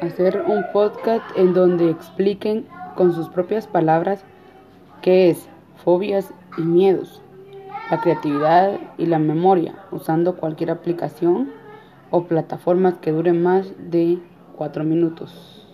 hacer un podcast en donde expliquen con sus propias palabras qué es fobias y miedos, la creatividad y la memoria, usando cualquier aplicación o plataformas que duren más de cuatro minutos.